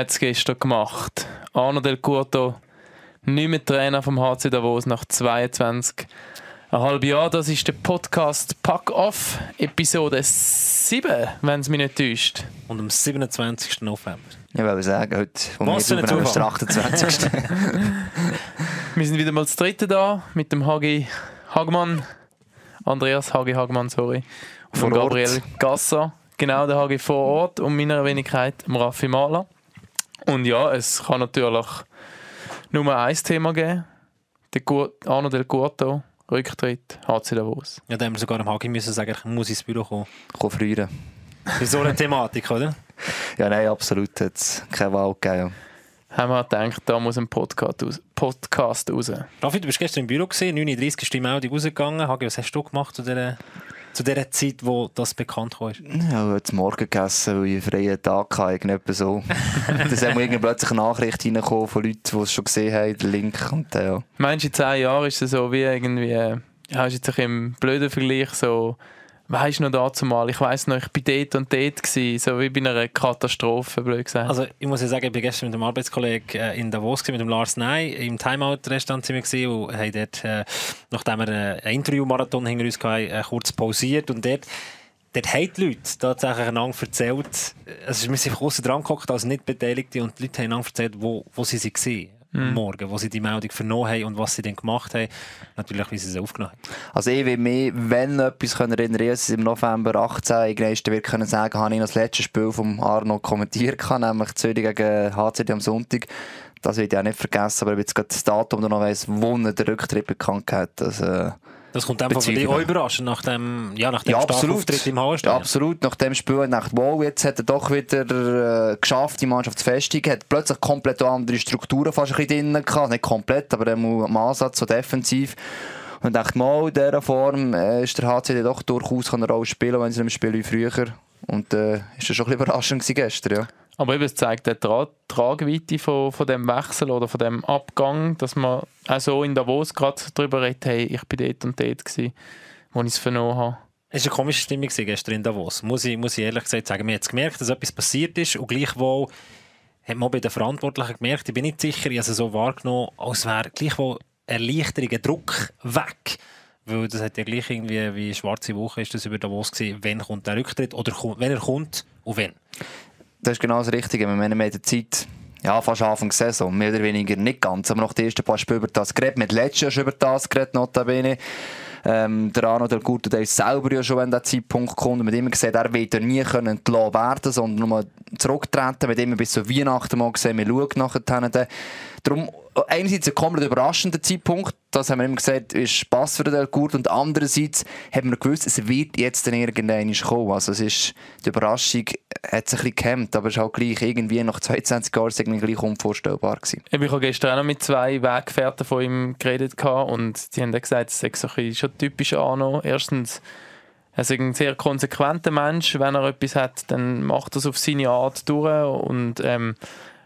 Hat es gestern gemacht. Arno Del Curto, nicht mehr Trainer vom HC Davos nach 22 ein halbes Jahr. Das ist der Podcast Pack Off, Episode 7, wenn es mich nicht täuscht. Und am 27. November. Ich will sagen, heute um Was für ein ist der 28. Wir sind wieder mal das dritte da mit dem Hagi Hagmann. Andreas Hagi Hagmann, sorry. Von Gabriel Gasser. Genau, der Hagi vor Ort und meiner Wenigkeit, Raffi Mahler. Und ja, es kann natürlich nur ein Thema geben. Der Arno del Guardo, Rücktritt, HC Davos. Ja, da haben wir sogar am Hagi müssen sagen, ich muss ins Büro kommen. Komm früher. Für so eine Thematik, oder? Ja, nein, absolut. Hat es keine Wahl gegeben. Haben wir gedacht, da muss ein Podcast raus. Podcast raus. Raffi, du bist gestern im Büro, gesehen, 9.30 ist die Meldung rausgegangen. Hagi, was hast du gemacht zu dieser zu der Zeit, wo das bekannt war? Ja, heute Morgen gegessen, weil ich einen freien Tag hatte, irgendwie so. Dann haben plötzlich eine Nachricht reingekommen von Leuten, die es schon gesehen haben, den Link. Und, ja. Meinst du, in zehn Jahren ist es so wie irgendwie, ja, ist jetzt ein blöder Vergleich so, Weißt du noch dazu mal? Ich weiss noch, ich war dort und dort, gewesen, so wie bei einer Katastrophe, blöd gesagt. Also, ich muss ja sagen, ich war gestern mit einem Arbeitskollegen äh, in Davos, gewesen, mit dem Lars Ney, im Timeout-Restaurant sind wir und haben dort, äh, nachdem wir äh, ein Interview-Marathon hinter uns hatten, kurz pausiert und dort dort haben die Leute tatsächlich einander erzählt, also wir sind einfach dran geguckt als Nicht-Beteiligte und die Leute haben einander erzählt, wo, wo sie waren mhm. Morgen, wo sie die Meldung vernommen haben und was sie dann gemacht haben. Natürlich, wie sie es aufgenommen haben. Also ich will mich, wenn etwas können erinnern dass ich im November 18 irgendwann wird können sagen, habe ich das letzte Spiel von Arno kommentiert, nämlich Zürich gegen HCD am Sonntag. Das will ich auch nicht vergessen, aber ich jetzt gerade das Datum noch weiss, wo er den Rücktritt bekannt hat. Also, das kommt einfach von dir auch überraschend nach dem, ja, nach dem ja, absolut. im Hauenstein. Ja, absolut. Nach dem Spiel nach wow, jetzt hat er doch wieder äh, geschafft, die Mannschaft zu festigen. Hat plötzlich komplett andere Strukturen fast ein bisschen drin gehabt. Nicht komplett, aber im Ansatz so defensiv. Und dachte mal, in dieser Form äh, ist der HCD doch durchaus eine Rolle spielen, wenn sie im Spiel wie früher. Und äh, ist das schon ein bisschen überraschend gestern, ja. Aber eben, es zeigt die Tra Tragweite von, von dem Wechsel oder von dem Abgang, dass man auch so in Davos gerade darüber redet, hey, ich bin dort und dort gewesen, wo ich es vernommen habe. Es war eine komische Stimmung gestern in Davos. Muss ich, muss ich ehrlich gesagt sagen. Wir haben gemerkt, dass etwas passiert ist und gleichwohl hat man bei den Verantwortlichen gemerkt, ich bin nicht sicher, ich habe es so wahrgenommen, als wäre gleichwohl Erleichterung, ein Druck weg. Weil das hat ja gleich irgendwie wie schwarze Woche ist das über Davos gesehen, wenn kommt der Rücktritt oder wenn er kommt und wenn das ist genau das Richtige. Wir haben in der Zeit, ja, fast Anfang der Saison, mehr oder weniger nicht ganz, aber noch die ersten paar Spiele über das geredet. Mit letztes Jahr schon über das geredet, notabene. Ähm, der Arno Del Curto, der ist selber ja schon, wenn der Zeitpunkt kommt, mit ihm gesagt, er wird nie können entlassen werden, sondern nur zurücktreten, mit ihm bis zu Weihnachten mal gesehen, wir schauen nachher. Darum, einerseits ein komplett überraschender Zeitpunkt, das haben wir immer gesagt, ist Spass für den Delcourt und andererseits haben wir gewusst, es wird jetzt dann irgendwann kommen. Also es ist, die Überraschung hat sich ein bisschen gehemmt, aber es ist halt gleich irgendwie nach 22 Jahren irgendwie gleich unvorstellbar gewesen. Ich habe gestern auch noch mit zwei Weggefährten von ihm geredet und die haben gesagt, es ist schon typisch Arno. Erstens, er ist ein sehr konsequenter Mensch, wenn er etwas hat, dann macht er es auf seine Art durch und ähm,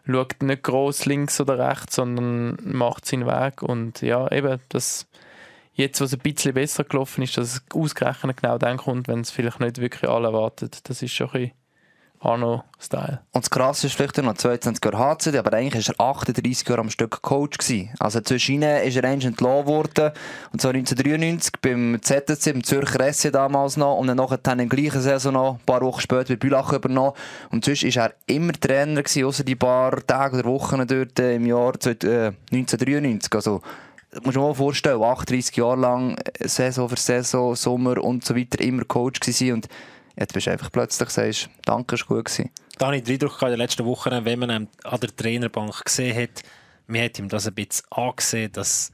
schaut nicht groß links oder rechts, sondern macht seinen Weg. Und ja, eben, das jetzt, was ein bisschen besser gelaufen ist, dass es ausgerechnet genau dann kommt, wenn es vielleicht nicht wirklich alle erwartet. Das ist schon ein bisschen Arno-Style. Und das Krasse ist vielleicht noch 22 Jahre HCD, aber eigentlich war er 38 Jahre am Stück Coach. Gewesen. Also zwischen ihnen ist er eigentlich entlassen worden. Und zwar 1993 beim ZSC, im Zürcher SC damals noch. Und dann nachher in der gleichen Saison noch, ein paar Wochen später bei Bülach übernommen. Und sonst war er immer Trainer gewesen, außer die paar Tage oder Wochen dort äh, im Jahr 1993. Äh, also, du dir mal vorstellen, 38 Jahre lang, äh, Saison für Saison, Sommer und so weiter, immer Coach gewesen. Und Jetzt bist du einfach plötzlich sagst, danke, ist gut gewesen. Da habe ich den Eindruck in den letzten Wochen, wenn man ihn an der Trainerbank gesehen hat, man hat ihm das ein bisschen angesehen, dass,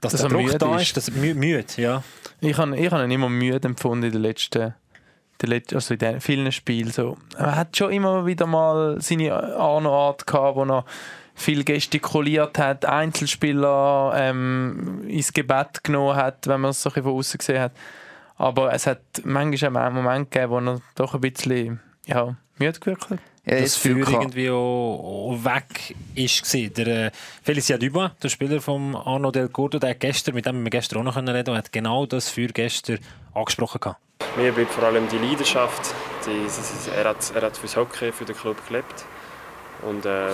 dass, dass der Druck da ist, ist dass er mü müde ja. Ich habe, ich habe ihn immer müde empfunden in den letzten, also in den vielen Spielen. So. Er hat schon immer wieder mal seine Art gehabt, wo er viel gestikuliert hat, Einzelspieler ähm, ins Gebet genommen hat, wenn man es so von außen gesehen hat. Aber es hat manchmal auch einen Moment gegeben, wo er doch ein bisschen ja, müde gewirkt hat. Ja, das Feuer irgendwie auch, weg ist. Der äh, Felicia Dubois, der Spieler von Arno Del der gestern, mit dem wir gestern auch noch reden können, hat genau das Feuer gestern angesprochen. Gehabt. Mir bleibt vor allem die Leidenschaft. Die, er, hat, er hat fürs Hockey, für den Club gelebt. Und äh,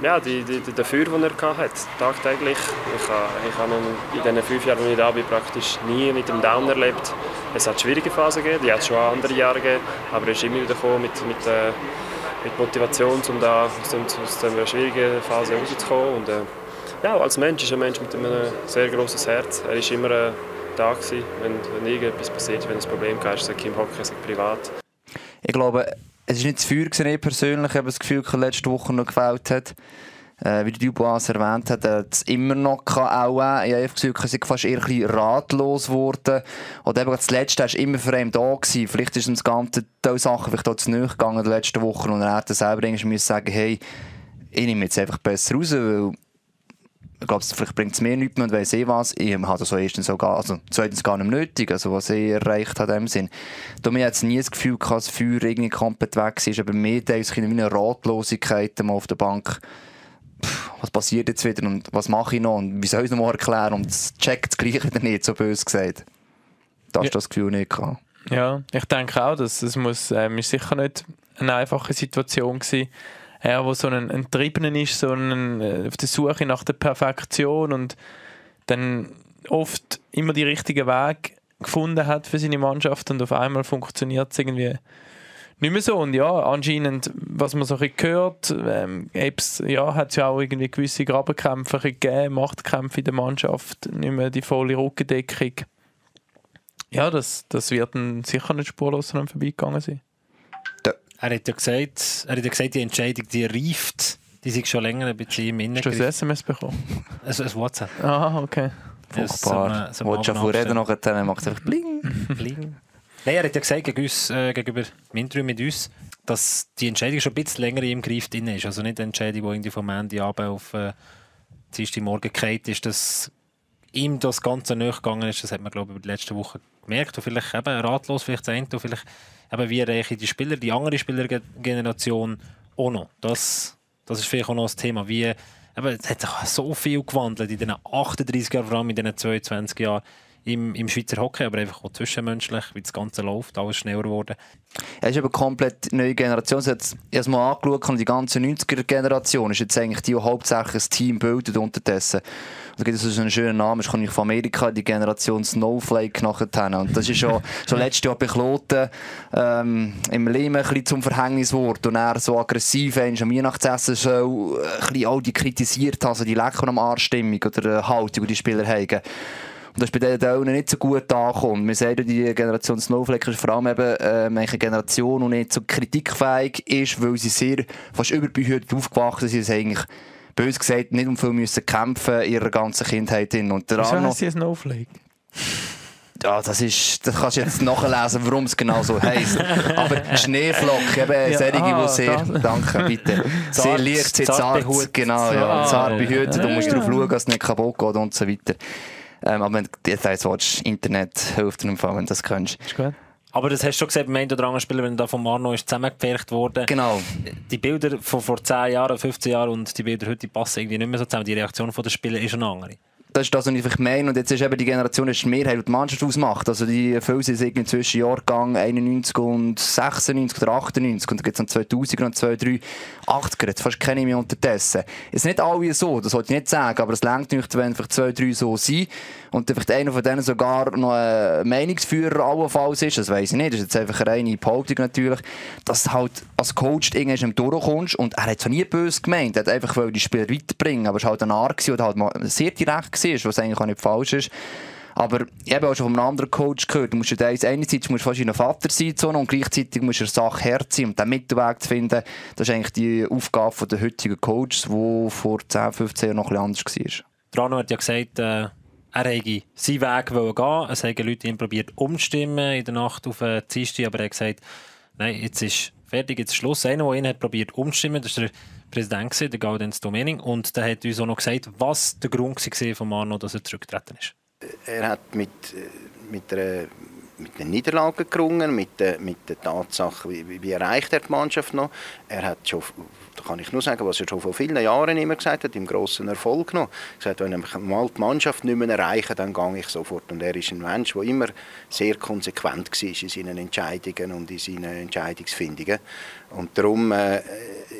ja, die, die, die, der Feuer, den er hatte, tagtäglich. Ich habe, ich habe ihn in diesen fünf Jahren, die ich da bin, praktisch nie mit dem Down erlebt. Es hat schwierige Phasen gegeben, die hat es schon andere Jahre gegeben, aber er ist immer wieder gekommen mit, mit, äh, mit Motivation, um da aus, dieser schwierigen Phase rauszukommen. Und, äh, ja, als Mensch ist ein Mensch mit einem sehr großes Herz. Er war immer äh, da gewesen, wenn, wenn irgendetwas passiert, wenn ein Problem gab, sei im Hockey, sei privat. Ich glaube, es ist nicht zu Feuer gewesen, ich persönlich. Ich habe das Gefühl, dass letzte Woche noch gefällt hat. Äh, wie Dubois erwähnt hat, hat es immer noch auch. Ich habe das Gefühl, dass ich fast eher ein ratlos geworden. Oder eben das Letzte war immer für ihn da gewesen. Vielleicht ist ihm das Ganze, diese Sachen vielleicht auch zu nahe gegangen in den letzten Wochen. Und er hätte selber irgendwie sagen hey, ich nehme jetzt einfach besser raus, weil glaube, vielleicht bringt es mir nichts mehr und weiss eh was. Ich habe das so erstens sogar, also zweitens gar nicht nötig, also was ich erreicht habe in dem Sinn. Da mir jetzt nie das Gefühl gehabt, dass das Feuer irgendwie komplett weg ist, aber mir ist wie eine Ratlosigkeit auf der Bank. Pff, was passiert jetzt wieder und was mache ich noch und wie soll ich es noch mal erklären und es checkt das Gleiche wieder nicht, so böse gesagt. Da hast ja. das Gefühl nicht gehabt. Ja, ich denke auch, dass es muss, ähm, ist sicher nicht eine einfache Situation gewesen er, der so ein, Triebenen ist, so ein, äh, auf der Suche nach der Perfektion und dann oft immer die richtigen Weg gefunden hat für seine Mannschaft und auf einmal funktioniert es irgendwie nicht mehr so. Und ja, anscheinend, was man so ein gehört, ähm, ja, hat es ja auch irgendwie gewisse Grabenkämpfe gegeben, Machtkämpfe in der Mannschaft, nicht mehr die volle Rückendeckung. Ja, das, das wird dann sicher nicht spurlos an vorbeigegangen sein. Er hat ja gesagt, er hat ja gesagt die Entscheidung, die reift, die sich schon länger ein bisschen im Hast du ein SMS bekommen? Also ein WhatsApp. Ah, okay. Furchtbar. So Wolltest du schon vorreden, nachher macht es einfach bling. bling. Nein, er hat ja gesagt, gegen uns, äh, gegenüber Interview mit uns, dass die Entscheidung schon ein bisschen länger im Griff drin ist. Also nicht eine Entscheidung, die irgendwie vom Ende Abend auf äh, Morgen gekehrt ist, dass ihm das Ganze nachgegangen ist. Das hat man, glaube ich, über die letzten Wochen gemerkt. Und vielleicht eben ratlos, vielleicht sein, und vielleicht eben, wie erreiche ich die Spieler, die andere Spielergeneration auch noch. Das, das ist vielleicht auch noch das Thema. Wie, eben, es hat sich so viel gewandelt in den 38 Jahren, vor allem in den 22 Jahren im, im Schweizer Hockey, aber einfach auch zwischenmenschlich, wie das Ganze läuft, alles schneller geworden. Es ist aber eine komplett neue Generation. Ich habe es mal angeschaut, die ganze 90er-Generation ist jetzt eigentlich die, die hauptsächlich ein Team bildet unterdessen. Da gibt es so einen schönen Namen, das kommt von Amerika, die Generation Snowflake nachher. Und das ist schon, schon letztes Jahr bei Kloten ähm, im Leben ein bisschen zum Verhängniswort. Und er so aggressiv am Weihnachtsessen so ein bisschen all die kritisiert, also die Lecker am Arschstimmung oder Haltung, die die Spieler haben. Und das ist bei denen nicht so gut angekommen. Wir sehen, die Generation Snowflake ist vor allem eben äh, eine Generation, die nicht so kritikfähig ist, weil sie sehr fast überbehütet aufgewachsen sind. Sie eigentlich bös gesagt nicht um viel müssen kämpfen in ihrer ganzen Kindheit. Und der Wieso Arno, sie Snowflake? Ja, das ist, das kannst du jetzt nachlesen, warum es genau so heisst. Aber Schneeflock, eben ja, solche, ah, die sehr, das. danke, bitte, sehr leicht, sehr zart, zart genau, ja, zart behütet, ja, du musst ja. darauf schauen, dass es nicht kaputt geht und so weiter. Ähm, aber wenn du jetzt willst, Internet hilft dir wenn du das kannst. Ist gut. Aber das hast du schon gesehen beim einen oder anderen Spieler, wenn da von Marno ist zusammengepfercht worden. Genau. Die Bilder von vor 10 Jahren, 15 Jahren und die Bilder heute passen irgendwie nicht mehr so zusammen. Die Reaktion der Spieler ist eine andere. Das ist das, was ich meine. Und jetzt ist eben die Generation, die Mehrheit, die Mannschaft ausmacht. Also die viele sind irgendwie zwischen Jahrgang 91 und 96 oder 98. Und dann gibt es dann 2000 und 2003, 80er. Jetzt fast keine mehr unterdessen. Es ist nicht alle so, das wollte ich nicht sagen, aber es längt nicht, wenn vielleicht zwei, drei so sind. Und vielleicht einer von denen sogar noch ein Meinungsführer allenfalls ist. Das weiß ich nicht. Das ist jetzt einfach eine reine Behauptung natürlich. Dass du halt als Coach irgendwann durchkommst. Und er hat es nie böse gemeint. Er hat einfach die Spieler weiterbringen. Aber es war halt ein Art oder halt sehr direkt war, was eigentlich auch nicht falsch ist. Aber ich habe auch schon von einem anderen Coach gehört, du musst ja einerseits musst fast ein Vater sein und gleichzeitig musst du eine Sache Herz sein und den Mittelweg zu finden, das ist eigentlich die Aufgabe der heutigen Coaches, die vor 10, 15 Jahren noch ein bisschen anders war. Rano hat ja gesagt, äh, er hätte seinen Weg gehen Es haben Leute ihn probiert umzustimmen in der Nacht auf den Dienstag, aber er hat gesagt, nein, jetzt ist fertig, jetzt ist Schluss. Einer, der ihn hat probiert umzustimmen, das ist der Präsident, der Gaudenz Domening, und der hat uns auch noch gesagt, was der Grund war von Arno, dass er zurückgetreten ist. Er hat mit, mit einer mit den Niederlagen gerungen, mit der, mit der Tatsache, wie, wie erreicht er die Mannschaft noch. Er hat schon, da kann ich nur sagen, was er schon vor vielen Jahren immer gesagt hat, im grossen Erfolg noch. Er gesagt, wenn ich mal die Mannschaft nicht mehr erreiche, dann gehe ich sofort. Und er ist ein Mensch, der immer sehr konsequent war in seinen Entscheidungen und in seinen Entscheidungsfindungen. Und darum, äh,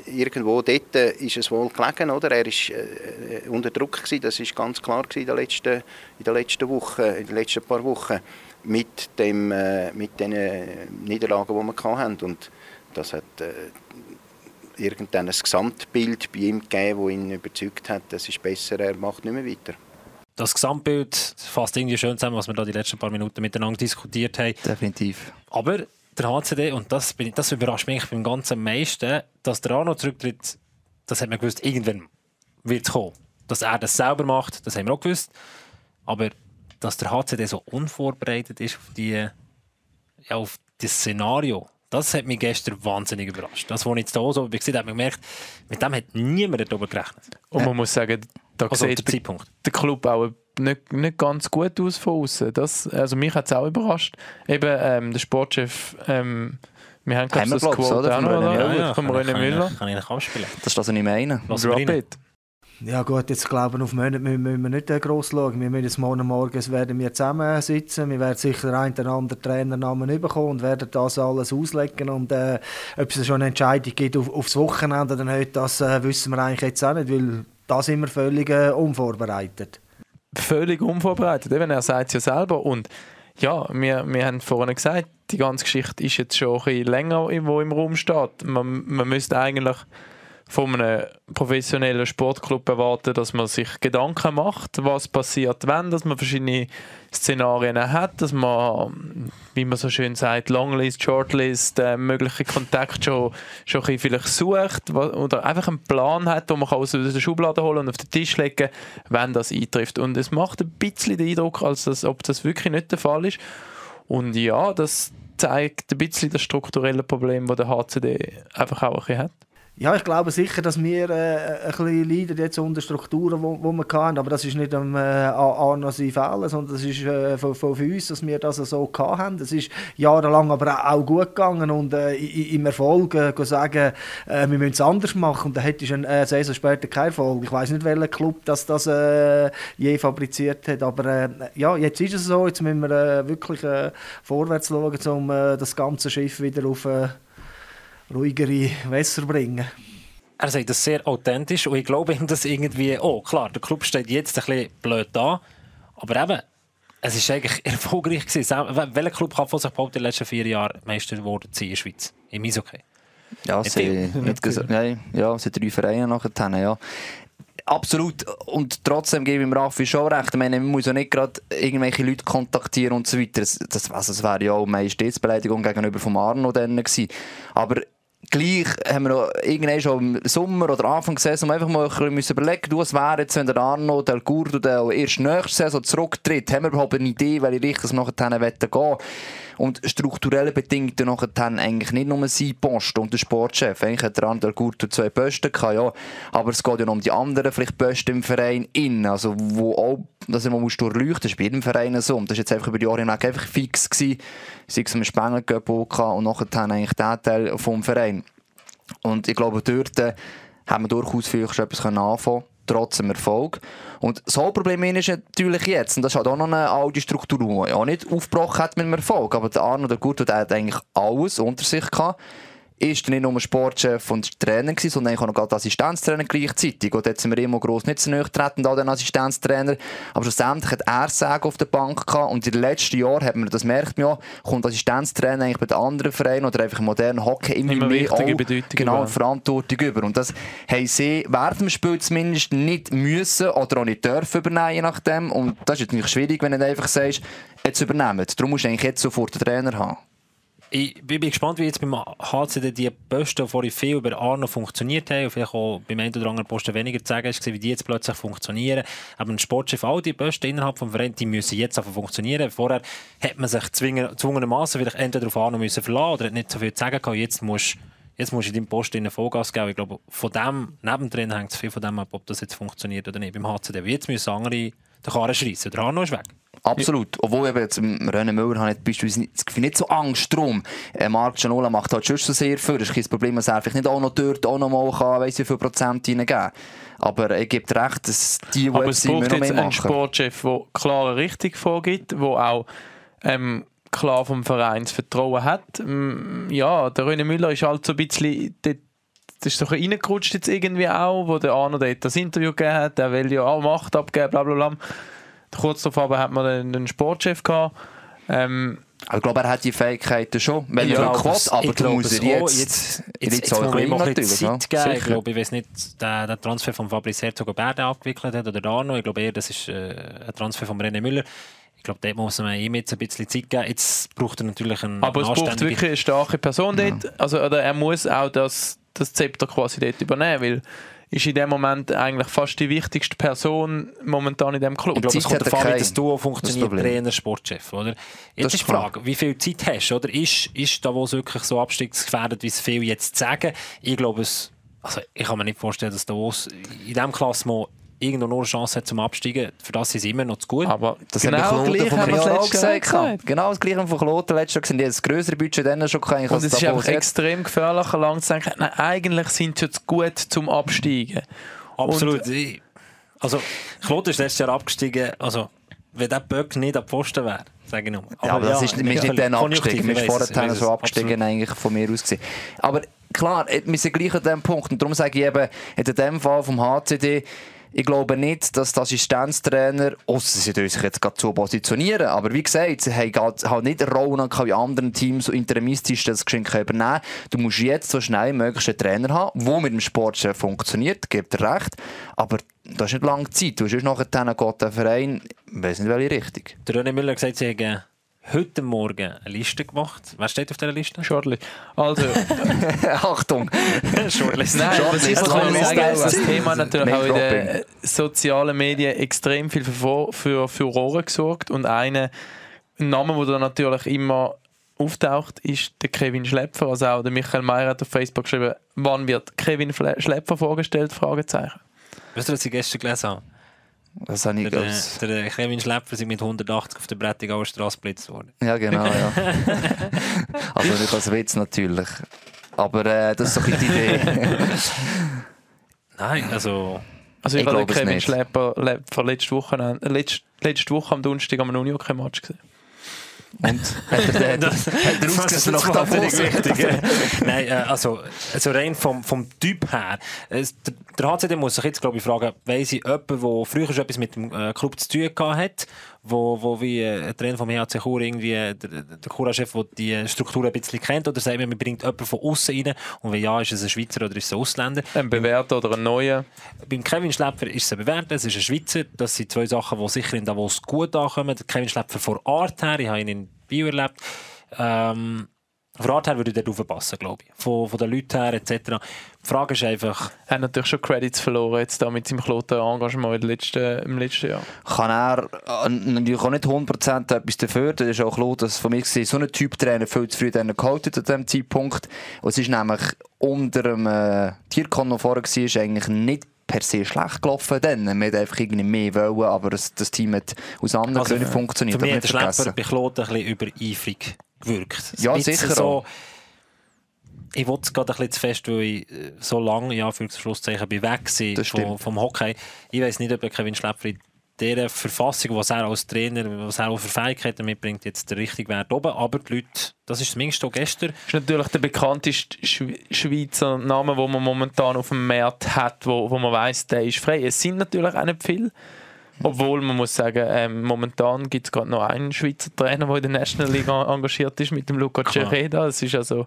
irgendwo dort ist es wohl gelegen, oder? Er war äh, unter Druck gewesen, das ist ganz klar in den letzten, in den letzten Wochen, in den letzten paar Wochen mit, dem, äh, mit den Niederlagen, die wir hatten. Und das hat äh, irgendein Gesamtbild bei ihm gegeben, das ihn überzeugt hat, das ist besser, er macht nicht mehr weiter. Das Gesamtbild fasst irgendwie schön zusammen, was wir da die letzten paar Minuten miteinander diskutiert haben. Definitiv. Aber der HCD, und das, bin, das überrascht mich beim ganzen meisten, dass der Arno zurücktritt, das hat man gewusst, irgendwann wird es kommen. Dass er das selber macht, das haben wir auch gewusst. Aber dass der HCD so unvorbereitet ist auf, die, ja, auf das Szenario, das hat mich gestern wahnsinnig überrascht. Das, was ich jetzt hier so gesehen habe, gemerkt, mit dem hat niemand darüber gerechnet. Und man muss sagen, da also sieht der, der, Club auch nicht, nicht ganz gut aus von außen. Das, also mich hat es auch überrascht. Eben ähm, der Sportchef, ähm, wir haben glaube das Quote oder? Auch noch, oder? Ja, ja, von René Müller. Kann ich nicht abspielen. Das ist das, was ich meine. Drop it. Ja gut, jetzt glaube ich, auf Monate müssen wir nicht gross schauen. Wir müssen morgen morgens werden wir zusammensitzen. Wir werden sicher einen oder anderen Trainernamen bekommen und werden das alles auslegen. Und äh, ob es schon eine Entscheidung gibt auf, aufs Wochenende oder nicht, das äh, wissen wir eigentlich jetzt auch nicht, weil da sind wir völlig äh, unvorbereitet. Völlig unvorbereitet, eben, er sagt es ja selber. Und ja, wir, wir haben vorhin gesagt, die ganze Geschichte ist jetzt schon ein bisschen länger, wo im Raum steht. Man, man müsste eigentlich von einem professionellen Sportclub erwarten, dass man sich Gedanken macht, was passiert, wenn, dass man verschiedene Szenarien hat, dass man, wie man so schön sagt, Longlist, Shortlist, äh, mögliche Kontakte schon, schon ein vielleicht sucht oder einfach einen Plan hat, den man aus der Schublade holen und auf den Tisch legen wenn das eintrifft. Und es macht ein bisschen den Eindruck, als dass, ob das wirklich nicht der Fall ist. Und ja, das zeigt ein bisschen das strukturelle Problem, das der HCD einfach auch ein bisschen hat. Ja, ich glaube sicher, dass wir äh, ein bisschen leiden jetzt unter Strukturen, die wo, wo wir hatten. Aber das ist nicht am äh, Arno sein Fehler, sondern das ist äh, von, von, uns, dass wir das so hatten. Das ist jahrelang aber auch gut gegangen und äh, im Erfolg äh, sagen, äh, wir müssen es anders machen. Und dann hätte ich eine äh, Saison später keinen Erfolg. Ich weiß nicht, welcher Club das, das äh, je fabriziert hat. Aber äh, ja, jetzt ist es so. Jetzt müssen wir äh, wirklich äh, vorwärts schauen, um äh, das ganze Schiff wieder auf äh, ruhigere Wässer bringen. Er sagt das sehr authentisch und ich glaube ihm das irgendwie, oh klar, der Club steht jetzt ein bisschen blöd da, aber eben, es ist eigentlich erfolgreich gewesen. Welcher Club kann von sich behaupten, in den letzten vier Jahren Meister geworden sein in der Schweiz? Im Eishockey? Ja, sie, nicht gesagt, nein, ja, sie drei Vereine nachher, ja. Absolut. Und trotzdem gebe ich ihm Raffi schon recht. Ich meine, man muss ja nicht gerade irgendwelche Leute kontaktieren und so weiter. Das, das, also das wäre ja auch Majestätsbeleidigung gegenüber vom Arno dann gewesen. Aber gleich haben wir irgendwann schon im Sommer oder Anfang der Saison einfach mal ein bisschen überlegen du, was wäre jetzt, wenn der Arno Del Curdo erst nächste Saison zurücktritt, haben wir überhaupt eine Idee, welche Richtung es nachher gehen und strukturell bedingt dann nachher eigentlich nicht nur sein Post und der Sportchef. Eigentlich hat der Andel Gurto zwei Posten gehabt, ja. Aber es geht ja noch um die anderen vielleicht Posten im Verein in, also wo auch, dass man muss durchleuchten, das ist bei jedem Verein so. Und das war jetzt einfach über die Jahre hinweg einfach fix gewesen. Sei es im Spengler und nachher eigentlich der Teil vom Verein. Und ich glaube, dort äh, haben wir durchaus vielleicht schon etwas anfangen trotz dem Erfolg. Und das Hauptproblem ist natürlich jetzt, und das ist halt auch noch eine alte Struktur, die ja nicht aufgebrochen hat mit dem Erfolg, aber der Arno, der Gurto, der hat eigentlich alles unter sich gehabt ist nicht nur Sportchef und Trainer gewesen, sondern auch noch Assistenztrainer gleichzeitig. Und jetzt sind wir immer gross nicht so nahe treten an den Assistenztrainer. Aber schlussendlich hat er Sagen auf der Bank gehabt. Und in den letzten Jahren hat man, das merkt man ja, kommt Assistenztrainer eigentlich bei den anderen Vereinen oder einfach modernen Hockey immer, immer mehr auch, genau, über. Verantwortung über. Und das haben sie während dem Spiel zumindest nicht müssen oder auch nicht dürfen übernehmen, je nachdem. Und das ist natürlich schwierig, wenn du einfach sagst, jetzt übernehmen. Darum musst du eigentlich jetzt sofort den Trainer haben. Ich bin gespannt, wie jetzt beim HCD die Posten, die viel über Arno funktioniert haben, und vielleicht auch beim einen oder anderen Posten weniger zu sagen ist, wie die jetzt plötzlich funktionieren. Aber ein Sportchef, all die Posten innerhalb des Vereins, die müssen jetzt einfach funktionieren. Vorher hat man sich gezwungenermaßen vielleicht entweder auf Arno müssen verlassen oder nicht so viel zu sagen gehabt. Jetzt musst jetzt musst du in deinem Posten Vollgas geben. Ich glaube, von dem, nebendrin hängt es viel von dem ab, ob das jetzt funktioniert oder nicht. Beim HCD, jetzt müssen andere den Karren schreissen. Der Arno ist weg. Absolut. Obwohl eben jetzt René Müller ich beispielsweise nicht, nicht so Angst drum. Äh, Marc Gianola macht halt schon so sehr viel. Das ist kein Problem, dass er vielleicht nicht auch noch dort auch noch mal kann, weiss wie viel Prozent hineingeben Aber er gibt recht, dass die, die Aber es braucht jetzt einen. Sportchef, der klare Richtung vorgibt, der auch ähm, klar vom Verein das Vertrauen hat. Mm, Ja, der René Müller ist halt so ein bisschen... Das ist bisschen reingerutscht jetzt irgendwie auch, wo der Arno dort das Interview gegeben hat, der will ja auch Macht abgeben, bla bla bla. Kurz darauf aber hat man einen Sportchef gehabt. Ähm, ich glaube, er hat die Fähigkeiten schon, wenn Ja, er will, Ich aber du glaube, musst auch. jetzt, jetzt, jetzt, jetzt, jetzt ihm natürlich. Ja. Zeit geben. Ich glaube, ich weiß nicht, der, der Transfer von Fabrice Herzog, ob er den abgewickelt hat oder der Arno. Ich glaube eher, das ist äh, ein Transfer von René Müller. Ich glaube, dort muss man ihm jetzt ein bisschen Zeit geben. Jetzt braucht er natürlich einen Aber es braucht wirklich eine starke Person dort. Also, oder er muss auch das, das Zepter quasi dort übernehmen, weil ist in dem Moment eigentlich fast die wichtigste Person momentan in dem Club. Ich glaube, es kommt an, wie das Duo Das funktioniert, Problem. Trainer, Sportchef. Oder? Das Jetzt ist ist die Frage, wie viel Zeit hast du? Oder? Ist, ist Davos wirklich so abstiegsgefährdet, wie es viele jetzt sagen? Ich glaube, es, also ich kann mir nicht vorstellen, dass Davos in diesem Klassement irgendwo nur eine Chance hat zum Absteigen. Für das sind sie immer noch zu gut. aber Das genau Kloten vom haben wir das Real auch gesagt. gesagt. Genau das gleiche von Kloten letztes Jahr. gesehen. Die haben das größere Budget dann schon gehabt, Und es ist einfach extrem gefährlich, lang zu denken, nein, eigentlich sind sie jetzt gut zum Absteigen. Absolut. Ich- Also, Kloten ist letztes Jahr abgestiegen. Also, wenn der Böck nicht am Pfosten wäre, sage ich nur. Ja, aber das ist, wir sind nicht dann abgestiegen. Wir sind vorher schon abgestiegen, eigentlich von mir aus gesehen. Aber klar, wir sind gleich an dem Punkt. Und darum sage ich eben, in dem Fall vom HCD, ich glaube nicht, dass der Assistenztrainer, ausser sie sich jetzt gerade so positionieren, aber wie gesagt, sie haben halt nicht gehabt wie anderen Teams, so interimistisch das Geschenk übernehmen Du musst jetzt so schnell wie möglich einen Trainer haben, der mit dem Sportchef funktioniert, gibt er recht, aber das ist nicht lange Zeit. Du hast nachher dann geht der Verein, ich weiß nicht welche Richtung. Der René Müller hat gesagt, sie haben heute Morgen eine Liste gemacht. Wer steht auf dieser Liste? Schadlich. Also, Achtung! Shortlist. Nein, was ich muss sagen, Shortlist. das Thema natürlich auch in den sozialen Medien extrem viel für, für Furore gesorgt und einer ein Name, der da natürlich immer auftaucht, ist der Kevin Schlepfer. Also auch der Michael Meyer hat auf Facebook geschrieben, wann wird Kevin Schlepfer vorgestellt? Fragezeichen. Weißt du, was ich gestern gelesen habe? Das habe ich Der, als- der, der Kevin Schlepper sind mit 180 auf der Brettigauer Straße geblitzt worden. Ja, genau, ja. also nicht als Witz natürlich. Aber äh, das ist so ein bisschen die Idee. Nein, also... Also ich, Ich habe den glaube es Kevin nicht. Schlepper Schlepfer letzte Woche, äh, letzte, letzte Woche am Donnerstag am Unio-Match gesehen. Und hat er, er, hat er ausgesehen nach Davos? Nein, äh, also, also rein vom, vom Typ her. Es, der, der HCD muss sich jetzt, glaube ich, fragen, weiss ich jemanden, der früher schon etwas mit dem äh, Club zu tun gehabt hat, wo, wo wie äh, ein Trainer vom HC Chur irgendwie, äh, der, der Chura-Chef, der die Struktur ein bisschen kennt, oder sagt man, man bringt jemanden von außen rein, und wenn ja, ist es ein Schweizer oder ist es ein Ausländer? Ein Bewerter oder ein neuer. Beim Kevin Schlepper ist es ein Bewerter, es ist ein Schweizer. Das sind zwei Sachen, die sicher in Davos gut ankommen. Der Kevin Schlepper von Art her, ich habe ihn in Bio erlebt. Ähm, von Art her würde ich dort aufpassen, glaube ich. Von, von den Leuten her etc. Die Frage ist einfach, Er hat natürlich schon Credits verloren jetzt da mit seinem Kloten Engagement im letzten, im letzten Jahr. Kann er natürlich auch nicht 100% etwas dafür. Das ist auch klar, dass von mir gesehen, so ein Typ Trainer viel zu früh dann geholt hat an diesem Zeitpunkt. Und es ist nämlich unter dem äh, Tierkon noch vorher war, ist eigentlich nicht per se schlecht gelaufen dann. Man hat einfach irgendwie mehr wollen, aber das, das Team hat aus anderen also, Gründen funktioniert. für mich hat der Schlepper bei Kloten ein bisschen übereifrig gewirkt. Ja, sicher So, auch. ich wollte es gerade ein bisschen zu fest, weil ich äh, so lange, ja, für Schlusszeichen, bin weg war Das vom, vom Hockey. Ich weiß nicht, ob Kevin Schlepper in dieser Verfassung, was er als Trainer, was er auch für Fähigkeiten mitbringt, jetzt der richtige Wert oben. Aber die Leute, das ist zumindest auch gestern, ist natürlich der bekannteste Schwe- Schweizer Name, den man momentan auf dem Markt hat, wo, wo man weiß, der ist frei. Es sind natürlich auch nicht viele. Obwohl man muss sagen, ähm, momentan gibt es gerade noch einen Schweizer Trainer, der in der National League en- engagiert ist, mit dem Luca. Cereda. Das ist also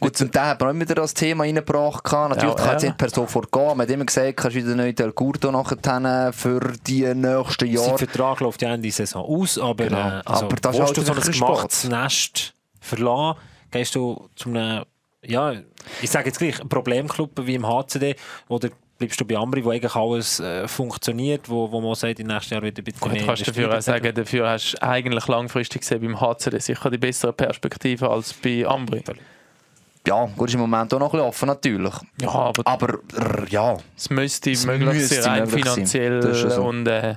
Gut, zum Teil hat man auch wieder das Thema reingebracht. gehabt. Natürlich Ja, kann jetzt ja. nicht per sofort gehen. Man hat immer gesagt, kannst wieder neu Del Curto nachher für die nächsten sein Jahre. Vertrag läuft ja Ende der Saison aus, aber, Genau. äh, also, Aber das ist willst halt du so ein gemachtes Nest verlassen, gehst du zu einem, ja, ich sage jetzt gleich, Problemclub wie im HCD, oder bleibst du bei Ambri, wo eigentlich alles äh, funktioniert, wo, wo man sagt, im nächsten Jahr wieder ein bisschen Gut, mehr kannst du dafür auch sagen, dafür hast du eigentlich langfristig gesehen beim HCD sicher die bessere Perspektive als bei Ambri. Ja, gut, ist im Moment auch noch ein bisschen offen, natürlich. Ja, aber Aber ja, es müsste Es möglich müsste sein, rein finanziell so. und äh,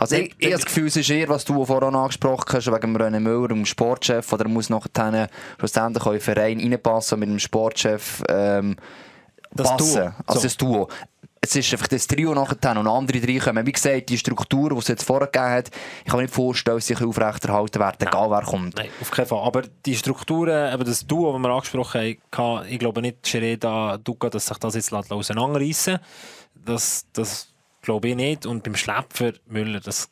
Also ich, ich habe das Gefühl, es ist eher, was du vorhin angesprochen hast, wegen dem René Müller, dem Sportchef, oder er muss nachher schlussendlich auch in den Verein reinpassen mit dem Sportchef ähm, Das passen. Duo. Also So. das Duo. Es ist einfach das Trio nachher und andere drei kommen. Wie gesagt, die Struktur, die es jetzt vorher gegeben hat, ich kann mir nicht vorstellen, dass sie aufrechterhalten werden, egal wer kommt. Nein, auf keinen Fall. Aber die Strukturen, eben das Duo, das wir angesprochen haben, ich glaube nicht, Shereda, Duca, dass sich das jetzt auseinanderreißen das, das glaube ich nicht. Und beim Schläpfer Müller, das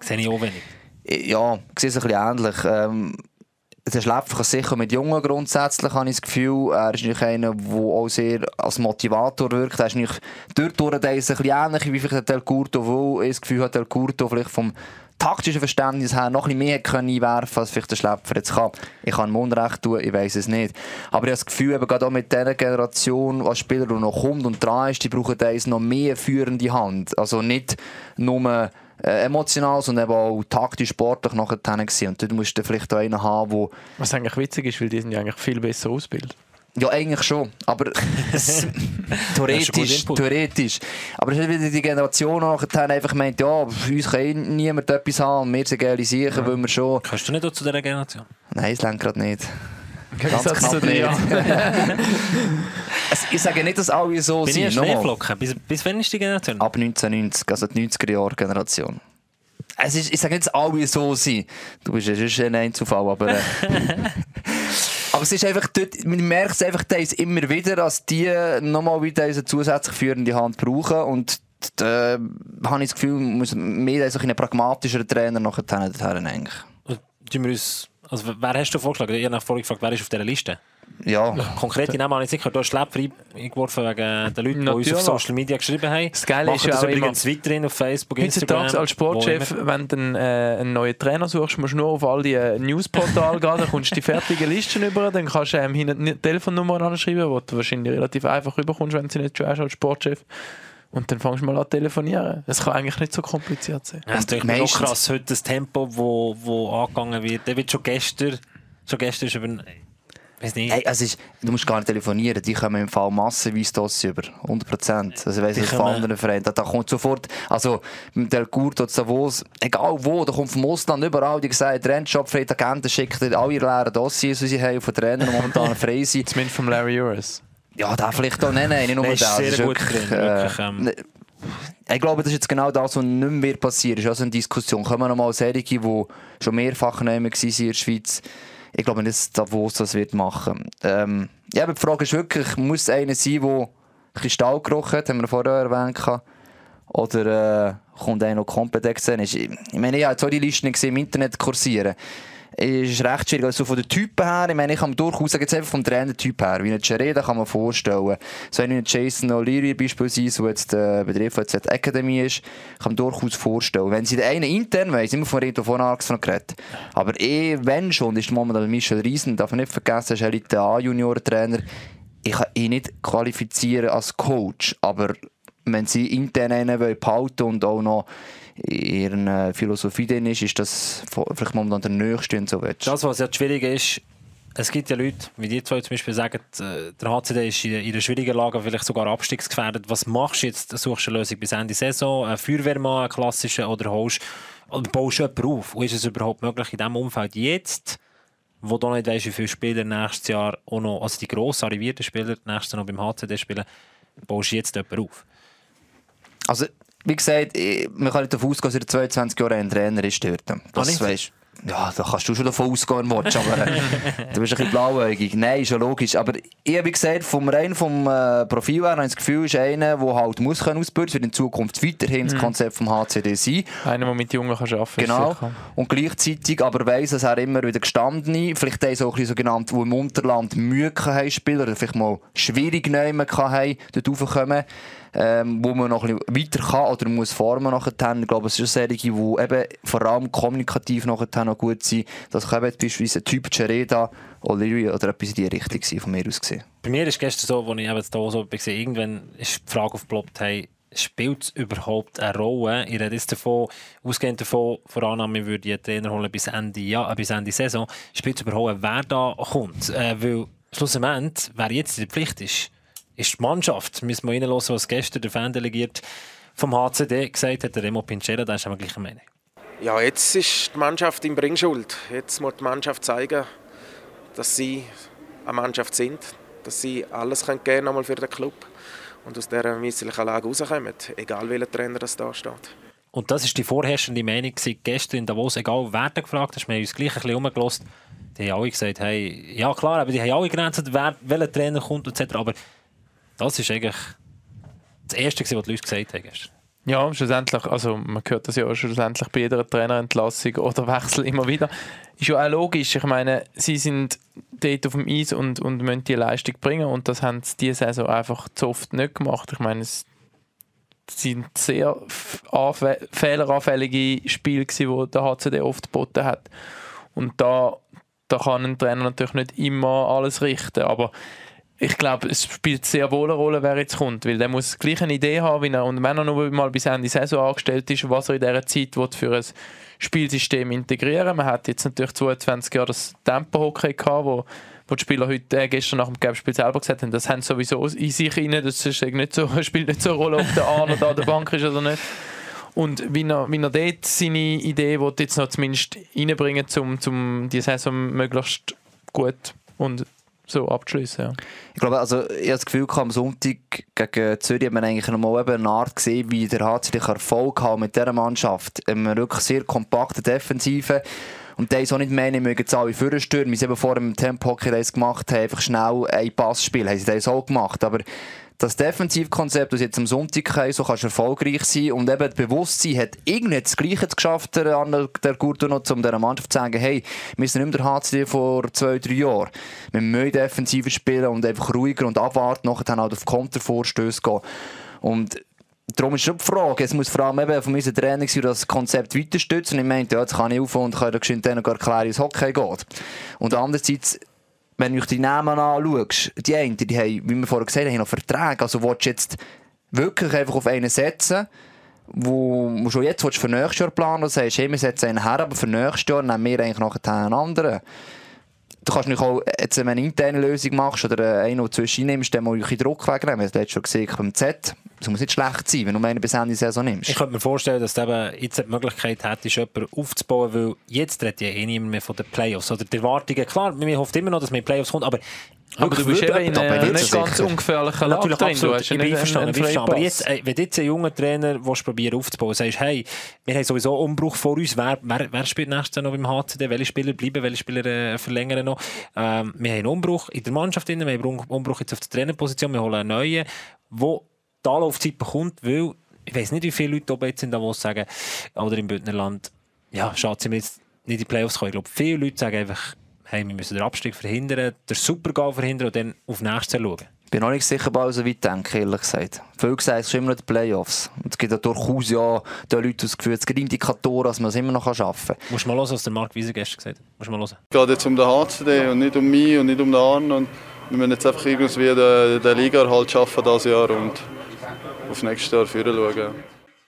sehe ich auch wenig. Ja, ich sehe es ein bisschen ähnlich. Ähm, der Schläpfer kann sicher mit Jungen grundsätzlich, habe ich das Gefühl. Er ist einer, der auch sehr als Motivator wirkt. Er ist nicht dort durch, der ist ein bisschen ähnlich wie vielleicht Del Curto, weil ich das Gefühl habe, Del Curto vielleicht vom taktischen Verständnis her noch ein bisschen mehr können einwerfen als vielleicht der Schläpfer jetzt kann. Ich kann ihm Unrecht tun, ich weiß es nicht. Aber ich habe das Gefühl, eben gerade auch mit dieser Generation, als Spieler, die noch kommt und dran ist, die brauchen eins noch mehr führende Hand. Also nicht nur äh, emotional, sondern eben auch taktisch, sportlich nachher gewesen. Und dort musst du vielleicht auch einen haben, der Was eigentlich witzig ist, weil die sind ja eigentlich viel besser ausgebildet. ja, eigentlich schon. Aber es- theoretisch, theoretisch. Aber es ist wieder die Generation, die nachher einfach meint, ja, für uns kann eh niemand etwas haben und wir sind geile Sicher, weil wir schon... Kannst du nicht auch zu dieser Generation? Nein, es lenkt gerade nicht. Ganz knapp dir. Es, ich sage nicht, dass alle so Bin ich sind. nochmal. Schneeflocken? Bis, bis wann ist die Generation? Ab 1990, also die 90er-Jahre-Generation. Es ist, ich sage nicht, dass alle so sind. Du bist ja schon ein Einzelfall, aber... Äh, aber es ist einfach dort, man merkt es einfach immer wieder, dass die nochmal wieder eine zusätzlich führende Hand brauchen und da habe ich das Gefühl, muss mehr so ein pragmatischer Trainer nachher eigentlich. Und tun wir uns, also wer hast du vorgeschlagen? Ich habe vorhin gefragt, wer ist auf dieser Liste? Ja, Konkrete Namen habe ich nicht gehört. Du hast Schlepper eingeworfen wegen den Leuten, die uns auf. Social Media geschrieben haben. Das Geile Machen ist ja auch übrigens weiterhin auf Facebook, Instagram. Heutzutage als Sportchef, immer. wenn du einen, äh, einen neuen Trainer suchst, musst du nur auf all die äh, Newsportale gehen, dann kommst du die fertigen Listen über, dann kannst du ähm, hinten eine Telefonnummer anschreiben, die du wahrscheinlich relativ einfach überkommst, wenn du sie nicht schon hast als Sportchef. Und dann fängst du mal an zu telefonieren. Das kann eigentlich nicht so kompliziert sein. Ja, das ist schon krass, heute das Tempo, wo, wo angegangen wird. Der wird schon gestern, schon gestern ist über, weiß nicht. Hey, es ist, du musst gar nicht telefonieren, die kommen im Fall massenweise Dossier über. 100 Prozent. Also, ich weiss nicht von anderen Vereinen. Da, da kommt sofort, also, mit Del Curto, Davos, egal wo, da kommt vom Ausland überall, die gesagt, Rennshop, Freitag, Agenten schickt alle leeren Dossiers, die sie haben, von Trainern, die momentan frei sind. Zumindest vom Larry Uris. Ja, da vielleicht auch, nein, nicht nur ist das. sehr Es gut wirklich, drin, wirklich, äh, ähm. ne- ich glaube, das ist jetzt genau das, was nicht mehr passiert. Ist also eine Diskussion. Kommen noch mal solche, die schon mehrfach nehmen waren in der Schweiz. Ich glaube nicht, dass Davos das wird machen. Ähm, ja, aber die Frage ist wirklich, muss es einer sein, der Kristallgeruch hat, haben wir vorher erwähnt. Oder äh, kommt einer noch komplett extern? Ist- Ich meine, ich habe jetzt auch die Listen gesehen, im Internet kursieren. Ist recht schwierig. Also von den Typen her, ich meine, ich kann durchaus sagen, jetzt einfach vom Trainertyp her, wie ein Chereda kann man vorstellen. So einen Jason O'Leary beispielsweise, der jetzt der Betrieb von Academy ist, kann man durchaus vorstellen. Wenn sie den einen intern weiss, immer von Reto von Arx noch geredet. Aber eh, wenn schon, ist momentan Michel Riesen, darf man nicht vergessen, ist Elite A-Junioren-Trainer. Ich kann ihn nicht qualifizieren als Coach, aber wenn sie intern einen behalten und auch noch in ihrer Philosophie drin ist, ist das vielleicht momentan der Nächste und so willst. Das, was ja das Schwierige ist, es gibt ja Leute, wie die zwei zum Beispiel sagen, äh, der HCD ist in in einer schwierigen Lage, vielleicht sogar abstiegsgefährdet. Was machst du jetzt? Suchst du eine Lösung bis Ende Saison, einen Feuerwehrmann, einen klassischen, oder holst oder baust du jemanden auf? Und ist es überhaupt möglich in diesem Umfeld jetzt, wo du nicht weißt, wie viele Spieler nächstes Jahr auch noch, also die grossen arrivierten Spieler nächstes Jahr noch beim HCD spielen, baust du jetzt jemanden auf? Also, wie gesagt, ich- man kann nicht davon ausgehen, dass er 22 Jahre ein Trainer ist dort. Das nicht? weisst ja, da kannst du schon davon ausgehen, Watch, aber äh, du bist ein bisschen blauäugig. Nein, ist ja logisch. Aber ich habe gesagt, vom rein vom äh, Profil her habe ich das Gefühl, ist einer, der halt muss können ausbilden, wird in Zukunft weiterhin das Konzept vom HCD sein. Einer, der mit Jungen kann arbeiten kann. Genau. Und gleichzeitig aber weiss, dass er immer wieder gestanden vielleicht auch so ein bisschen sogenannt, die im Unterland Mühe haben spielen oder vielleicht mal schwierig nehmen haben, dort raufkommen, ähm, wo man noch ein bisschen weiter kann oder muss formen nachher. Ich glaube, es eine Serie, die eben vor allem kommunikativ nachher noch gut sind. Das kann eben beispielsweise ein Typ Chereda O'Leary oder etwas in die Richtung sein, von mir aus gesehen. Bei mir ist gestern so, als ich eben da so gesehen irgendwann ist die Frage aufgeploppt, hey, spielt es überhaupt eine Rolle? Ich rede jetzt davon, ausgehend davon, vor Annahme, ich würde einen Trainer holen bis Ende, ja, äh, bis Ende Saison, spielt es überhaupt wer da kommt? Äh, weil schlussendlich, wer jetzt in der Pflicht ist, ist die Mannschaft. Müssen wir reinlassen, was gestern der Fan delegiert vom HCD gesagt hat, der Remo Pinchera, da ist wir gleicher Meinung. Ja, jetzt ist die Mannschaft im Bringschuld. Jetzt muss die Mannschaft zeigen, dass sie eine Mannschaft sind, dass sie alles können geben können für den Club und aus dieser misslichen Lage rauskommen, egal welcher Trainer das da steht. Und das ist die vorherrschende Meinung gestern in Davos, egal wer da gefragt hat, wir haben uns gleich ein bisschen umgelost. Die haben alle gesagt, hey, ja klar, aber die haben alle Grenzen, wer, welcher Trainer kommt etc. Aber das ist eigentlich das Erste, was die Leute gesagt haben. Ja, schlussendlich, also man hört das ja auch schlussendlich bei jeder Trainerentlassung oder Wechsel immer wieder. Ist ja auch logisch. Ich meine, sie sind dort auf dem Eis und, und müssen die Leistung bringen und das haben sie diese Saison einfach zu oft nicht gemacht. Ich meine, es sind sehr fehleranfällige Spiele die der HCD oft geboten hat. Und da, da kann ein Trainer natürlich nicht immer alles richten, aber ich glaube, es spielt sehr wohl eine Rolle, wer jetzt kommt, weil der muss gleich eine Idee haben, wie er, und wenn er nur mal bis Ende Saison angestellt ist, was er in dieser Zeit für ein Spielsystem integrieren Man hat jetzt natürlich 22 Jahre das Tempo-Hockey gehabt, wo, wo die Spieler heute, äh, gestern nach dem Gelbspiel selber gesagt haben, das haben sowieso in sich rein, das ist nicht so, spielt nicht so eine Rolle, ob der Arno da an der Bank ist oder nicht. Und wie er, wie er dort seine Idee will, jetzt noch zumindest reinbringen, um, um die Saison möglichst gut und so abzuschließen. Ja. Ich glaube, also ich habe das Gefühl, am Sonntag gegen Zürich hat man eigentlich noch mal eine Art gesehen, wie der HCD Erfolg hat mit dieser Mannschaft. Eine wirklich sehr kompakte Defensive. Und die haben auch nicht ich mögen jetzt alle vorstürmen, wie sie eben vor dem Tempo-Hockey gemacht haben, einfach schnell ein Pass spielen, haben sie das auch gemacht. Aber das Defensivkonzept, das jetzt am Sonntag haben, so kannst du erfolgreich sein und eben das Bewusstsein hat irgendwie das Gleiche geschafft, der, der Gurto noch, um dieser Mannschaft zu sagen, hey, wir sind nicht mehr der HCD vor zwei, drei Jahren. Wir müssen defensiver spielen und einfach ruhiger und abwarten, nachher dann halt auf Kontervorstöße gehen. Und Darum ist schon die Frage, es muss vor allem eben von unserem Trainer das Konzept weiter stützen. Und ich meinte, ja, jetzt kann ich auf und kann dann erklären, wie es Hockey geht. Und andererseits wenn du die Namen anschaust, die einen, die haben, wie wir vorher gesagt haben, noch Verträge. Also willst du jetzt wirklich einfach auf einen setzen, wo du schon jetzt für nächstes Jahr planen und sagst, hey, wir setzen einen her, aber für nächstes Jahr nehmen wir eigentlich noch einen anderen du kannst nicht auch, jetzt, wenn du eine interne Lösung machst oder eine, die zwischen nimmst, dann muss ich Druck wegnehmen. Wir haben es schon gesehen beim Z. Das muss nicht schlecht sein, wenn du einen bis Ende Saison nimmst. Ich könnte mir vorstellen, dass du eben jetzt die Möglichkeit hättest, jemanden aufzubauen, weil jetzt redet ja eh niemand mehr von den Playoffs. Oder die Erwartungen, klar, man hofft immer noch, dass man in Playoffs kommt, aber aber du bist eben in einem nicht ganz ungefährlichen Lage Natürlich, absolut. Ich bin einverstanden. Aber jetzt, äh, wenn jetzt ein junger Trainer probieren aufzubauen, sagst, hey, wir haben sowieso Umbruch vor uns, wer, wer, wer spielt nächstes Jahr noch beim HCD, welche Spieler bleiben, welche Spieler äh, verlängern noch. Ähm, wir haben einen Umbruch in der Mannschaft, wir haben einen Umbruch jetzt auf der Trainerposition, wir holen einen neuen, der die Anlaufzeit bekommt, weil ich weiß nicht, wie viele Leute oben jetzt in Davos sagen, oder im Bündnerland, ja, schade, sind wir jetzt nicht in die Playoffs kommen. Ich glaube, viele Leute sagen einfach, hey, wir müssen den Abstieg verhindern, den Supergau verhindern und dann auf nächstes schauen. Ich bin noch nicht sicher, ob so weit denke, ehrlich gesagt. Viel gesagt, es ist immer noch die Playoffs. Und es gibt ja durchaus ja den Leuten das Gefühl, es gibt Indikatoren, dass man es immer noch schaffen kann. Musst du mal hören, was der Marc Wieser gestern gesagt hat. Musst mal hören. Es geht jetzt um den HCD und nicht um mich und nicht um den Arne. Und wir müssen jetzt einfach irgendwie den, den Liga halt schaffen dieses Jahr und auf nächstes Jahr führen schauen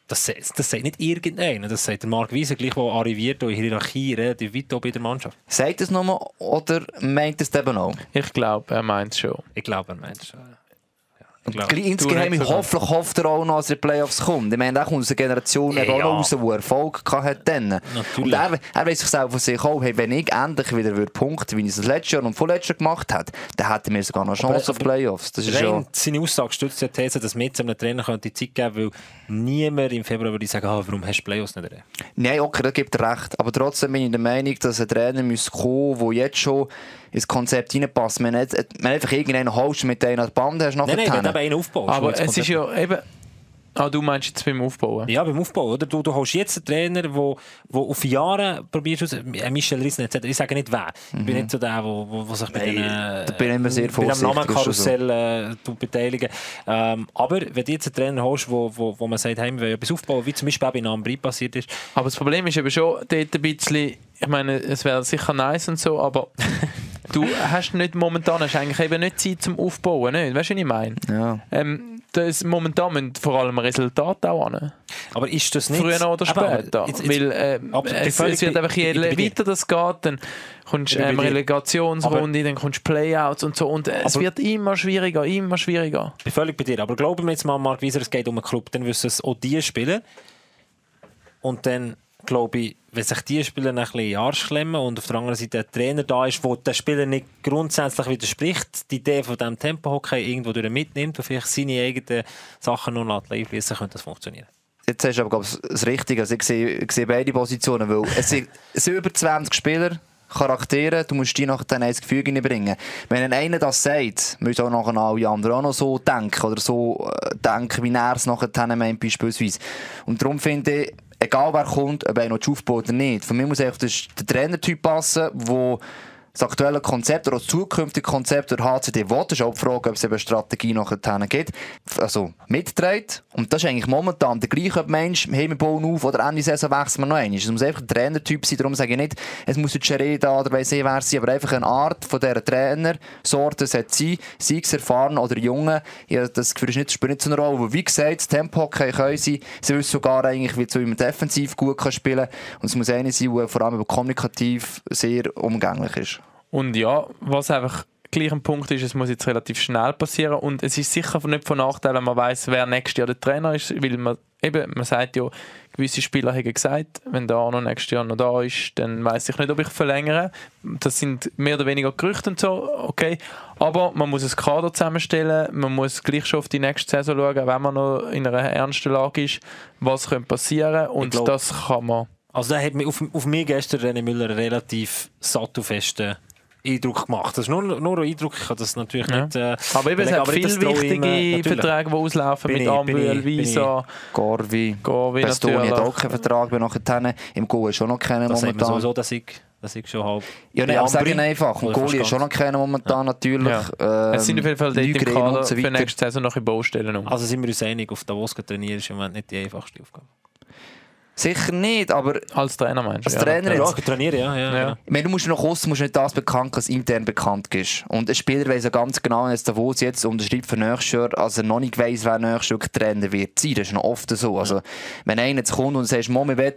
das, das sagt nicht irgendeiner, das sagt der Marc Wieser, gleich, der arriviert in Hierarchie relativ weit oben in der Mannschaft. Sagt es nochmal oder meint es eben auch? Ich glaube, er meint es schon. Ich glaube, er meint es schon. Insgeheim hoffentlich hofft er auch noch, dass er in die Playoffs kommt. Ich meine, da kommt aus einer Generation ja, auch noch raus, die Erfolg hatte. Dann. Und er, er weiß sich selber von sich auch, hey, wenn ich endlich wieder würde punkten, wie ich es das letzte Jahr und vorletztes Jahr gemacht habe, dann hätten wir sogar noch Chance auf Playoffs. Das ist schon... Seine Aussage stützt die These, dass wir jetzt einem Trainer die Zeit geben weil niemand im Februar würde sagen, ah, warum hast du Playoffs nicht? Nein, okay, das gibt er recht. Aber trotzdem bin ich der Meinung, dass ein Trainer muss kommen der jetzt schon ins Konzept reinpasst. Man nicht, man einfach irgendeinen holst mit der Band hast. Nein, nein, wenn du einen aufbaust. Aber es ist ja eben... Ah, du meinst jetzt beim Aufbauen? Ja, beim Aufbauen. Oder? Du, du hast jetzt einen Trainer, der wo, wo auf Jahre probiert, äh, Michel Riesen etc. Ich sage nicht wer. Ich bin mhm. nicht so der, wo, wo, wo sich bei den, da bin immer sehr. Bei dem Namenkarussell äh, beteiligen. Ähm, aber wenn du jetzt einen Trainer hast, wo, wo, wo man sagt, hey, wir wollen etwas aufbauen, wie zum Beispiel auch bei Nambri passiert ist. Aber das Problem ist eben schon dort ein bisschen, ich meine, es wäre sicher nice und so, aber du hast nicht momentan hast eigentlich eben nicht Zeit zum Aufbauen, nicht? Weißt du, was ich meine? Ja. Ähm, das, momentan müssen vor allem Resultate auch an. Aber ist das nicht... Früher oder Aber- später. jetzt- jetzt- Weil äh, aber es, es wird einfach je weiter das geht, dann kommst du ähm. Relegationsrunde, dann kommst du Playouts und so. Und äh, es Aber- wird immer schwieriger, immer schwieriger. Ich bin völlig bei dir. Aber glauben wir jetzt mal, Mark Wieser, es geht um einen Club, dann wissen es auch die Spieler. Und dann glaube ich, wenn sich die Spieler ein bisschen in den Arsch klemmen und auf der anderen Seite ein Trainer da ist, der den Spieler nicht grundsätzlich widerspricht, die Idee von diesem Tempo-Hockey irgendwo durch mitnimmt und vielleicht seine eigenen Sachen noch lässt einfließen, könnte das funktionieren. Jetzt hast du aber glaub, ich, das Richtige. Also ich, sehe, ich sehe beide Positionen. Weil es sind, es sind über 20 Spieler, Charaktere, du musst die nachher dann ins Gefüge reinbringen. Wenn einer das sagt, müssen auch nachher alle anderen auch noch so denken oder so äh, denken, wie er es nachher meint, beispielsweise. Und darum finde ich, egal wer kommt, ob er noch aufbaut oder nicht, von mir muss einfach der, der Trainertyp passen, der das aktuelle Konzept oder das zukünftige Konzept der HCD will. Ist auch die Frage, ob es eben Strategie nachher gibt. Also mitträgt. Und das ist eigentlich momentan der gleiche Mensch. Hey, wir bauen auf oder Ende Saison wechseln wir noch einmal. Es muss einfach ein Trainertyp sein. Darum sage ich nicht, es muss Schere da oder weiss ich wer sein, aber einfach eine Art von dieser Trainersorte sollte sein. Sei es erfahren oder junge. Ja, das Gefühl ist nicht, spielt nicht so eine Rolle. Weil, wie gesagt, das Tempo-Hockey können sie. Sie wissen sogar eigentlich, wie so im Defensiv gut kann spielen Und es muss einer sein, der vor allem kommunikativ sehr umgänglich ist. Und ja, was einfach gleich ein Punkt ist, es muss jetzt relativ schnell passieren und es ist sicher nicht von Nachteil, wenn man weiß, wer nächstes Jahr der Trainer ist, weil man eben, man sagt ja, gewisse Spieler haben gesagt, wenn der Arno nächstes Jahr noch da ist, dann weiß ich nicht, ob ich verlängere. Das sind mehr oder weniger Gerüchte und so, okay. Aber man muss ein Kader zusammenstellen, man muss gleich schon auf die nächste Saison schauen, wenn man noch in einer ernsten Lage ist, was könnte passieren und glaub- das kann man. Also der hat mich auf, auf mich gestern René Müller relativ sattelfesten Eindruck gemacht. Das ist nur, nur ein Eindruck, ich kann das natürlich Ja. nicht... Äh, Aber eben, es hat das viele äh, wichtige natürlich. Verträge, die auslaufen Bin mit bin Visa, Gorvi, Gorvi Pestoni hat auch keinen Vertrag mehr nachher. Im Goal ist schon noch keinen Das momentan. sowieso, dass ich, dass ich schon halb... Ja, nein, aber sagen einfach. Und Oder Goalie ist schon noch keinen momentan natürlich. Ja. Ähm, Es sind auf jeden Fall dort im Kader und so für nächste Saison noch in Baustellen um. Also sind wir uns einig, auf Davos trainieren ist im Moment nicht die einfachste Aufgabe. Sicher nicht, aber Als Trainer meinst du? Als Trainer ja. Ja, jetzt. ich trainiere, ja. ja, Ja. genau. Ich meine, du musst nach außen musst nicht das bekannt, was intern bekannt ist. Und ein Spieler weiss ja ganz genau, wenn jetzt Davos jetzt unterschreibt für nächstes Jahr, also noch nicht weiss, wer nächstes Jahr Trainer wird sein. Das ist noch oft so. Also, wenn einer jetzt kommt und sagt, Mom, wir wollen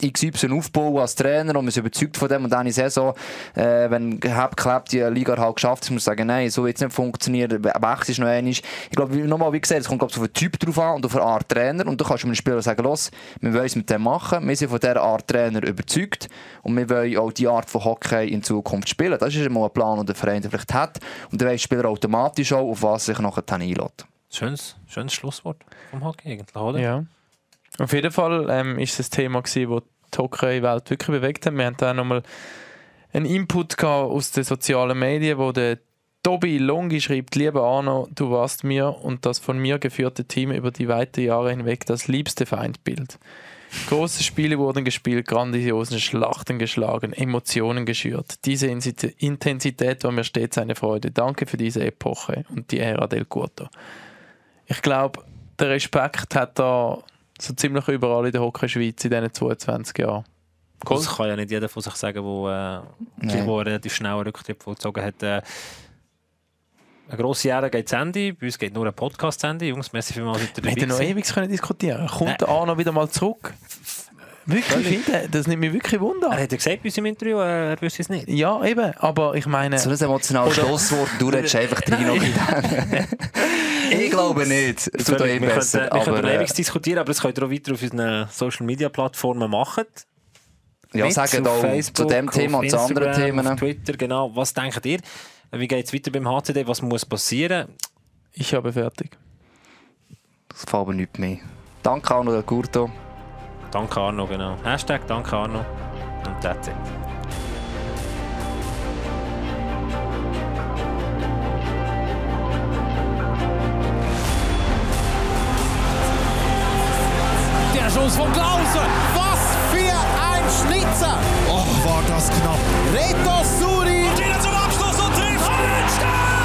XY aufbauen als Trainer und man ist überzeugt von dem und dann in der Saison, äh, wenn Hab klappt, die Liga halt geschafft ist, muss man sagen, nein, so wird es nicht funktionieren, wechselst ist noch einmal. Ich glaube, wie- nochmal, wie gesagt, es kommt glaub, ich, auf den Typ drauf an und auf eine Art Trainer und du kannst einem Spieler sagen, los, wir wollen es mit dem machen, wir sind von dieser Art Trainer überzeugt und wir wollen auch die Art von Hockey in Zukunft spielen. Das ist mal ein Plan, den der Verein vielleicht hat und dann weiss der Spieler automatisch auch, auf was sich nachher dann einlädt. Schönes, schönes Schlusswort vom Hockey eigentlich, oder? Ja. Auf jeden Fall ähm, ist es ein Thema, gewesen, das die Hockey-Welt wirklich bewegt hat. Wir haben da nochmal einen Input aus den sozialen Medien, wo der Tobi Longi schreibt, lieber Arno, du warst mir und das von mir geführte Team über die weiten Jahre hinweg das liebste Feindbild. Große Spiele wurden gespielt, grandiosen Schlachten geschlagen, Emotionen geschürt. Diese Intensität war mir stets eine Freude. Danke für diese Epoche und die Ära del Curto. Ich glaube, der Respekt hat da so ziemlich überall in der Hockey-Schweiz in diesen 22 Jahren. Das kann ja nicht jeder von sich sagen, der äh, wo relativ schnell einen Rücktritt vollzogen hat. Äh, eine grosse Ära geht zu Ende, bei uns geht nur ein Podcast zu Ende. Jungs, merci vielmals, dass ihr Wir dabei hätten noch ewig können diskutieren Kommt der Arno wieder mal zurück? Wirklich, ich finde, das nimmt mich wirklich Wunder. Er hat ja gesagt bei uns im Interview, äh, er wüsste es nicht. Ja, eben, aber ich meine... So ein emotionales Schlusswort, du redest einfach rein noch in Ich glaube nicht. Es tut auch eh wir besser. wir könnten Aber, ewig äh, diskutieren, aber das könnt ihr auch weiter auf unseren Social Media Plattformen machen. ja, Mit sagen auf auch zu dem Thema und zu anderen Themen. Auf Twitter, genau. Was denkt ihr? Wie geht es weiter beim HCD? Was muss passieren? Ich habe fertig. Das fällt aber nicht mehr. Danke Arno Del Curto. Danke Arno, genau. Hashtag Danke Arno. Und that's it. Der Schuss von Klausen. Was für ein Schnitzer. Oh, war das knapp. Reto Suri. Und wieder zum Abschluss und trifft. Hallenstein!